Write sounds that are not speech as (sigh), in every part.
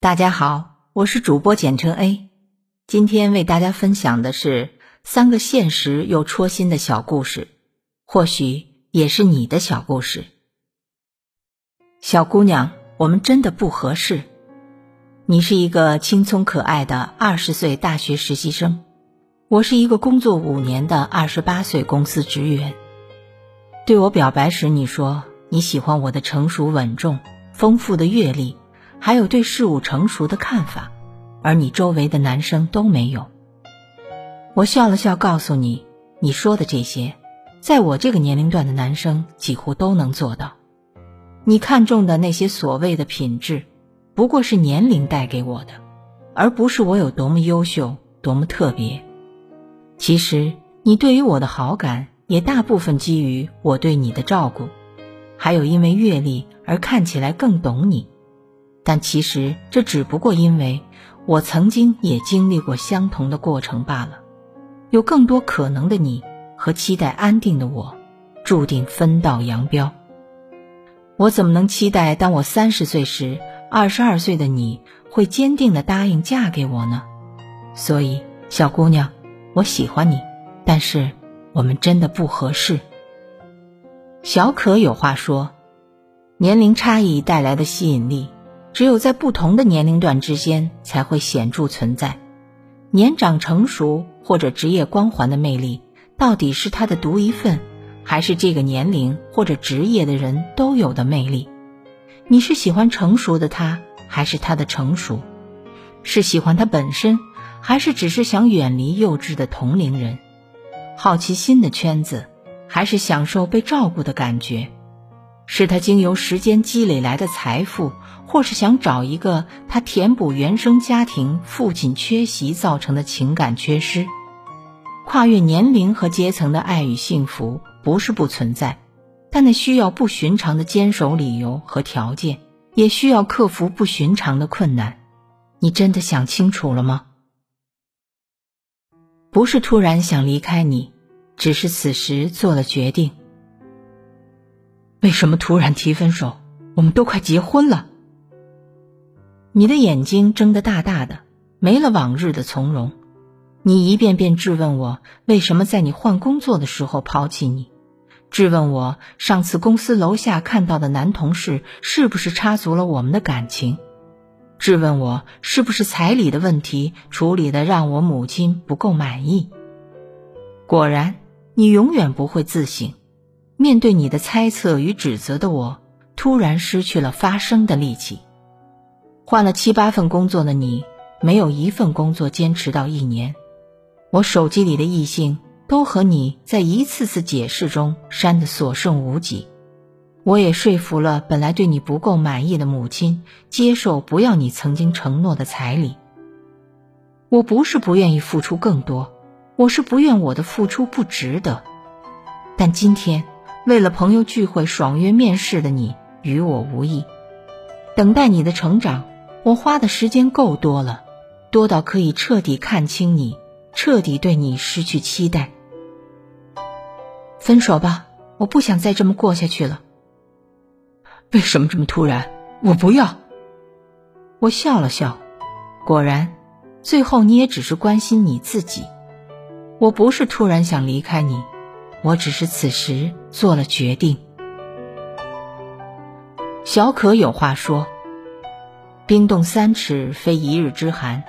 大家好，我是主播简称 A，今天为大家分享的是三个现实又戳心的小故事，或许也是你的小故事。小姑娘，我们真的不合适。你是一个青葱可爱的二十岁大学实习生，我是一个工作五年的二十八岁公司职员。对我表白时，你说你喜欢我的成熟稳重、丰富的阅历。还有对事物成熟的看法，而你周围的男生都没有。我笑了笑，告诉你，你说的这些，在我这个年龄段的男生几乎都能做到。你看中的那些所谓的品质，不过是年龄带给我的，而不是我有多么优秀、多么特别。其实，你对于我的好感，也大部分基于我对你的照顾，还有因为阅历而看起来更懂你。但其实这只不过因为我曾经也经历过相同的过程罢了。有更多可能的你和期待安定的我，注定分道扬镳。我怎么能期待当我三十岁时，二十二岁的你会坚定的答应嫁给我呢？所以，小姑娘，我喜欢你，但是我们真的不合适。小可有话说：年龄差异带来的吸引力。只有在不同的年龄段之间才会显著存在，年长成熟或者职业光环的魅力，到底是他的独一份，还是这个年龄或者职业的人都有的魅力？你是喜欢成熟的他，还是他的成熟？是喜欢他本身，还是只是想远离幼稚的同龄人？好奇心的圈子，还是享受被照顾的感觉？是他经由时间积累来的财富，或是想找一个他填补原生家庭父亲缺席造成的情感缺失。跨越年龄和阶层的爱与幸福不是不存在，但那需要不寻常的坚守理由和条件，也需要克服不寻常的困难。你真的想清楚了吗？不是突然想离开你，只是此时做了决定。为什么突然提分手？我们都快结婚了。你的眼睛睁得大大的，没了往日的从容。你一遍遍质问我，为什么在你换工作的时候抛弃你？质问我上次公司楼下看到的男同事是不是插足了我们的感情？质问我是不是彩礼的问题处理的让我母亲不够满意？果然，你永远不会自省。面对你的猜测与指责的我，突然失去了发声的力气。换了七八份工作的你，没有一份工作坚持到一年。我手机里的异性都和你在一次次解释中删得所剩无几。我也说服了本来对你不够满意的母亲，接受不要你曾经承诺的彩礼。我不是不愿意付出更多，我是不愿我的付出不值得。但今天。为了朋友聚会爽约面试的你与我无异，等待你的成长，我花的时间够多了，多到可以彻底看清你，彻底对你失去期待。分手吧，我不想再这么过下去了。为什么这么突然？我不要。我笑了笑，果然，最后你也只是关心你自己。我不是突然想离开你。我只是此时做了决定。小可有话说：“冰冻三尺，非一日之寒。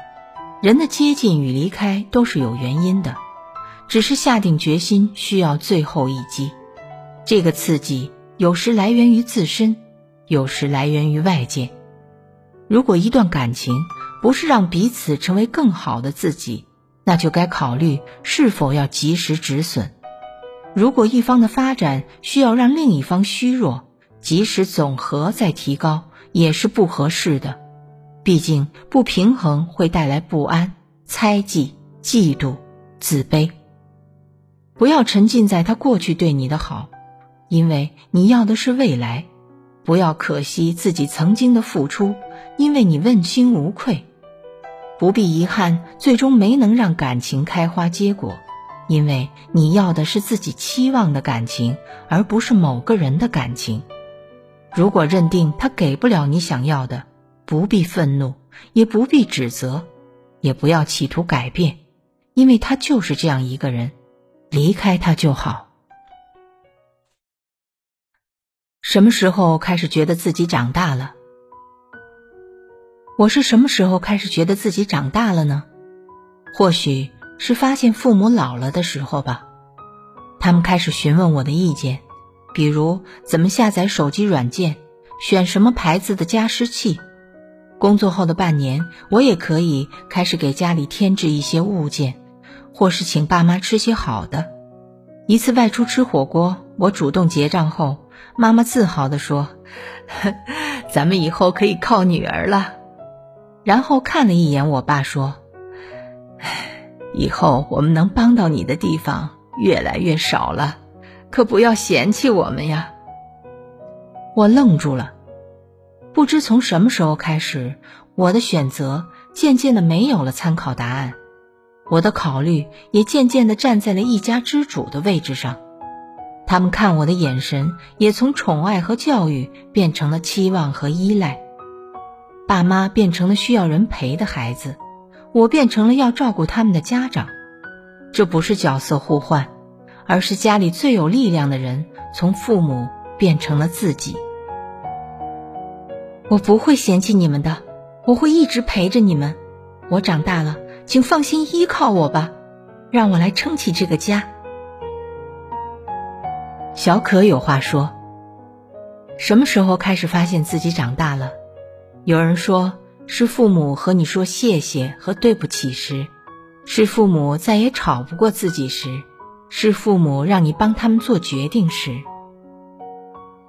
人的接近与离开都是有原因的，只是下定决心需要最后一击。这个刺激有时来源于自身，有时来源于外界。如果一段感情不是让彼此成为更好的自己，那就该考虑是否要及时止损。”如果一方的发展需要让另一方虚弱，即使总和再提高，也是不合适的。毕竟不平衡会带来不安、猜忌、嫉妒、自卑。不要沉浸在他过去对你的好，因为你要的是未来。不要可惜自己曾经的付出，因为你问心无愧。不必遗憾，最终没能让感情开花结果。因为你要的是自己期望的感情，而不是某个人的感情。如果认定他给不了你想要的，不必愤怒，也不必指责，也不要企图改变，因为他就是这样一个人，离开他就好。什么时候开始觉得自己长大了？我是什么时候开始觉得自己长大了呢？或许是发现父母老了的时候吧。他们开始询问我的意见，比如怎么下载手机软件，选什么牌子的加湿器。工作后的半年，我也可以开始给家里添置一些物件，或是请爸妈吃些好的。一次外出吃火锅，我主动结账后，妈妈自豪地说：“ (laughs) 咱们以后可以靠女儿了。”然后看了一眼我爸，说：“唉以后我们能帮到你的地方越来越少了，可不要嫌弃我们呀。”我愣住了，不知从什么时候开始，我的选择渐渐的没有了参考答案，我的考虑也渐渐的站在了一家之主的位置上，他们看我的眼神也从宠爱和教育变成了期望和依赖。爸妈变成了需要人陪的孩子，我变成了要照顾他们的家长。这不是角色互换，而是家里最有力量的人从父母变成了自己。我不会嫌弃你们的，我会一直陪着你们。我长大了，请放心依靠我吧，让我来撑起这个家。小可有话说：什么时候开始发现自己长大了？有人说是父母和你说谢谢和对不起时，是父母再也吵不过自己时，是父母让你帮他们做决定时。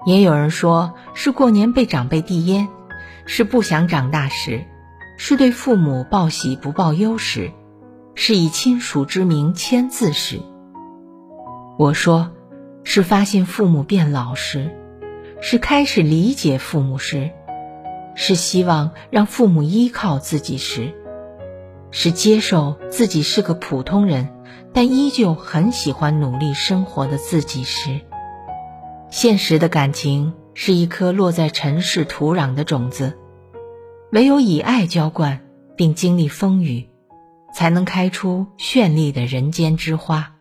也有人说是过年被长辈递烟，是不想长大时，是对父母报喜不报忧时，是以亲属之名签字时。我说，是发现父母变老时，是开始理解父母时。是希望让父母依靠自己时，是接受自己是个普通人，但依旧很喜欢努力生活的自己时。现实的感情是一颗落在尘世土壤的种子，唯有以爱浇灌，并经历风雨，才能开出绚丽的人间之花。